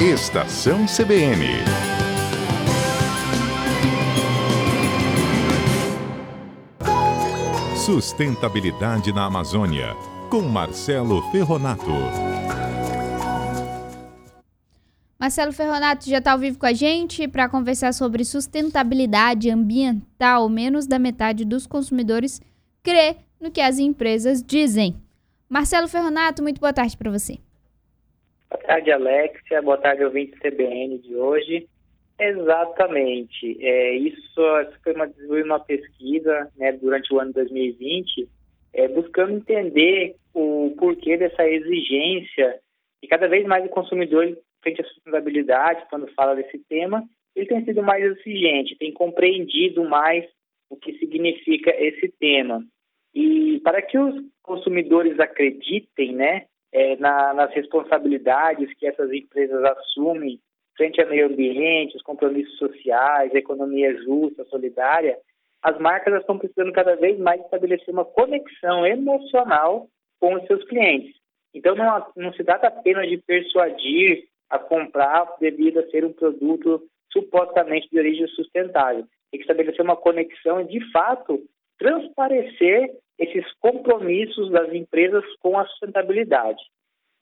Estação CBN. Sustentabilidade na Amazônia, com Marcelo Ferronato. Marcelo Ferronato já está ao vivo com a gente para conversar sobre sustentabilidade ambiental. Menos da metade dos consumidores crê no que as empresas dizem. Marcelo Ferronato, muito boa tarde para você. Boa tarde, Alexia. Boa tarde, ouvinte CBN de hoje. Exatamente. É, isso, isso foi uma, uma pesquisa né, durante o ano 2020, é, buscando entender o porquê dessa exigência e cada vez mais o consumidor, frente à sustentabilidade, quando fala desse tema, ele tem sido mais exigente, tem compreendido mais o que significa esse tema. E para que os consumidores acreditem né, é, na, nas responsabilidades que essas empresas assumem frente ao meio ambiente, os compromissos sociais, a economia justa, solidária, as marcas estão precisando cada vez mais estabelecer uma conexão emocional com os seus clientes. Então, não, não se trata apenas de persuadir a comprar devido a ser um produto supostamente de origem sustentável. Tem que estabelecer uma conexão e, de fato, transparecer esses compromissos das empresas com a sustentabilidade.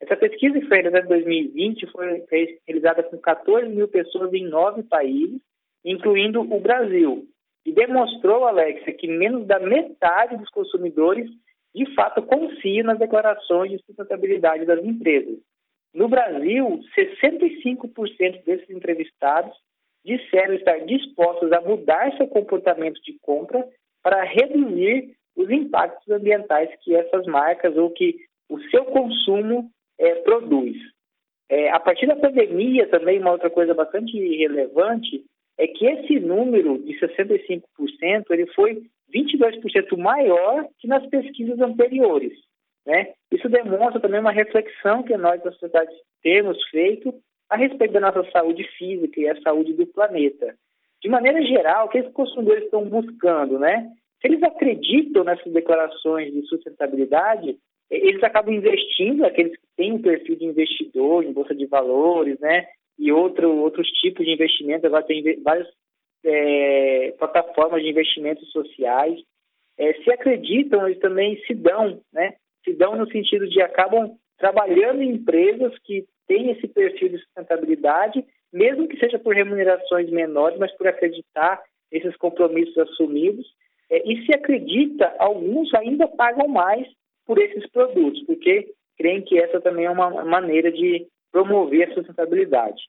Essa pesquisa realizada em 2020 foi realizada com 14 mil pessoas em nove países, incluindo o Brasil, e demonstrou, Alexa, que menos da metade dos consumidores de fato confiam nas declarações de sustentabilidade das empresas. No Brasil, 65% desses entrevistados disseram estar dispostos a mudar seu comportamento de compra para reduzir os impactos ambientais que essas marcas ou que o seu consumo é, produz. É, a partir da pandemia, também, uma outra coisa bastante relevante é que esse número de 65% ele foi 22% maior que nas pesquisas anteriores. Né? Isso demonstra também uma reflexão que nós da sociedade temos feito a respeito da nossa saúde física e a saúde do planeta. De maneira geral, o que os consumidores estão buscando, né? Se eles acreditam nessas declarações de sustentabilidade, eles acabam investindo, aqueles que têm um perfil de investidor em bolsa de valores, né? E outro, outros tipos de investimento, agora tem várias é, plataformas de investimentos sociais. É, se acreditam, eles também se dão, né? Se dão no sentido de acabam trabalhando em empresas que têm esse perfil de sustentabilidade, mesmo que seja por remunerações menores, mas por acreditar nesses compromissos assumidos é, e se acredita, alguns ainda pagam mais por esses produtos, porque creem que essa também é uma maneira de promover a sustentabilidade.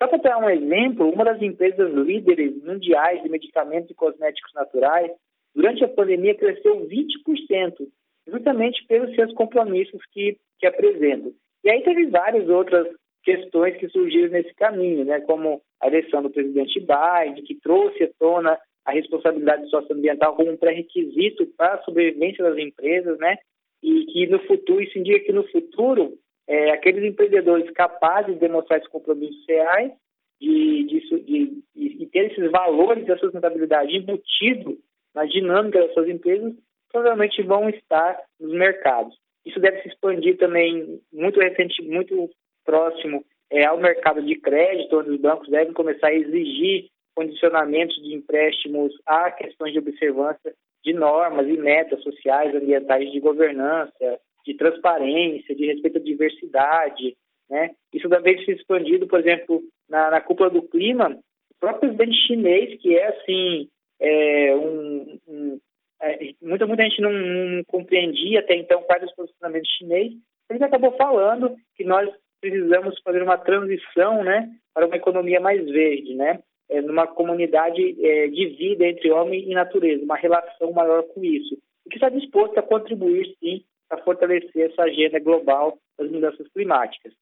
Só para dar um exemplo, uma das empresas líderes mundiais de medicamentos e cosméticos naturais, durante a pandemia cresceu 20%, justamente pelos seus compromissos que, que apresentam. E aí teve várias outras questões que surgiram nesse caminho, né, como a eleição do presidente Biden, que trouxe à tona a responsabilidade socioambiental como um pré-requisito para a sobrevivência das empresas, né? E que no futuro, isso indica que no futuro, é, aqueles empreendedores capazes de demonstrar esses compromissos reais, de, de, de, de, ter esses valores da sustentabilidade embutido na dinâmica das suas empresas, provavelmente vão estar nos mercados. Isso deve se expandir também muito recente, muito próximo é, ao mercado de crédito, onde os bancos devem começar a exigir condicionamentos de empréstimos a questões de observância de normas e metas sociais, ambientais de governança, de transparência, de respeito à diversidade, né? Isso também se expandido, por exemplo, na, na cúpula do clima, o próprio presidente chinês, que é assim, é, um, um é, muita, muita gente não, não, compreendia até então quais os posicionamentos chineses, ele acabou falando que nós precisamos fazer uma transição, né, para uma economia mais verde, né? É, numa comunidade é, de vida entre homem e natureza, uma relação maior com isso, e que está disposto a contribuir, sim, a fortalecer essa agenda global das mudanças climáticas.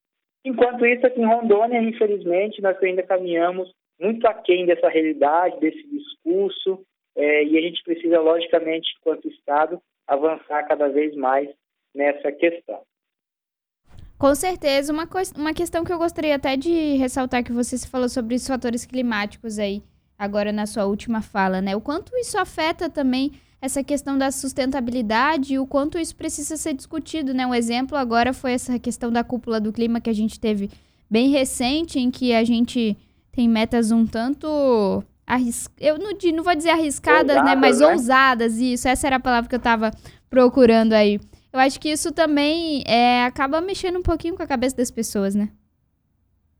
Enquanto isso, aqui em Rondônia, infelizmente, nós ainda caminhamos muito aquém dessa realidade, desse discurso, é, e a gente precisa, logicamente, enquanto Estado, avançar cada vez mais nessa questão. Com certeza, uma, uma questão que eu gostaria até de ressaltar que você falou sobre os fatores climáticos aí, agora na sua última fala, né? O quanto isso afeta também essa questão da sustentabilidade e o quanto isso precisa ser discutido, né? Um exemplo agora foi essa questão da cúpula do clima que a gente teve bem recente em que a gente tem metas um tanto arris... eu não, não vou dizer arriscadas, né, ousadas, né, mas né? ousadas, isso, essa era a palavra que eu estava procurando aí. Eu acho que isso também é, acaba mexendo um pouquinho com a cabeça das pessoas, né?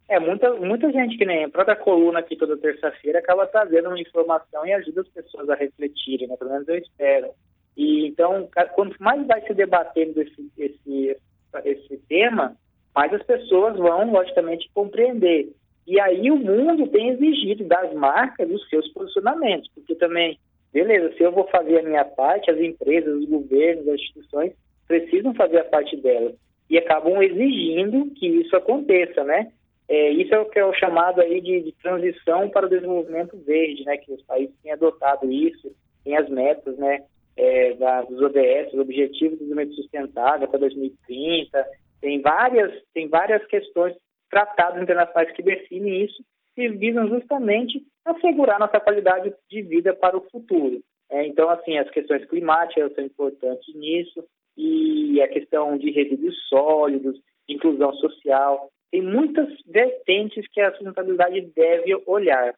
É, muita, muita gente que nem a própria coluna aqui toda terça-feira acaba trazendo uma informação e ajuda as pessoas a refletirem, né? Pelo menos eu espero. E então, quanto mais vai se debatendo esse, esse, esse tema, mais as pessoas vão, logicamente, compreender. E aí o mundo tem exigido das marcas os seus posicionamentos, porque também, beleza, se eu vou fazer a minha parte, as empresas, os governos, as instituições precisam fazer a parte delas e acabam exigindo que isso aconteça, né? É, isso é o que é o chamado aí de, de, transição para o desenvolvimento verde, né? Que os países têm adotado isso, tem as metas, né? É, dos ODS, os Objetivos de Desenvolvimento Sustentável até 2030, tem várias, tem várias questões, tratados internacionais que definem isso e visam justamente assegurar nossa qualidade de vida para o futuro. É, então, assim, as questões climáticas são importantes nisso, e a questão de resíduos sólidos, inclusão social, tem muitas vertentes que a sustentabilidade deve olhar.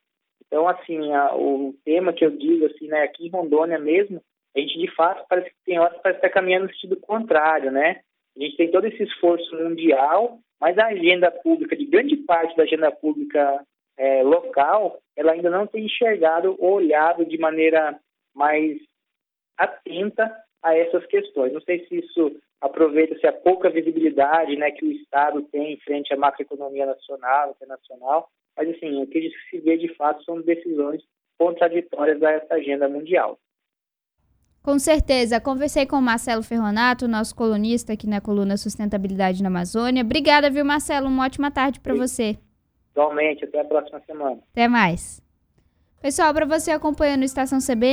Então, assim, a, o tema que eu digo, assim, né, aqui em Rondônia mesmo, a gente de fato parece que tem horas parece estar caminhando no sentido contrário, né? A gente tem todo esse esforço mundial, mas a agenda pública, de grande parte da agenda pública é, local, ela ainda não tem enxergado ou olhado de maneira mais atenta a essas questões. Não sei se isso aproveita-se a pouca visibilidade né, que o Estado tem frente à macroeconomia nacional, internacional, mas assim, o que se vê de fato são decisões contraditórias dessa agenda mundial. Com certeza. Conversei com o Marcelo Ferronato, nosso colunista aqui na coluna Sustentabilidade na Amazônia. Obrigada, viu, Marcelo? Uma ótima tarde para você. Igualmente. Até a próxima semana. Até mais. Pessoal, para você acompanhando Estação CB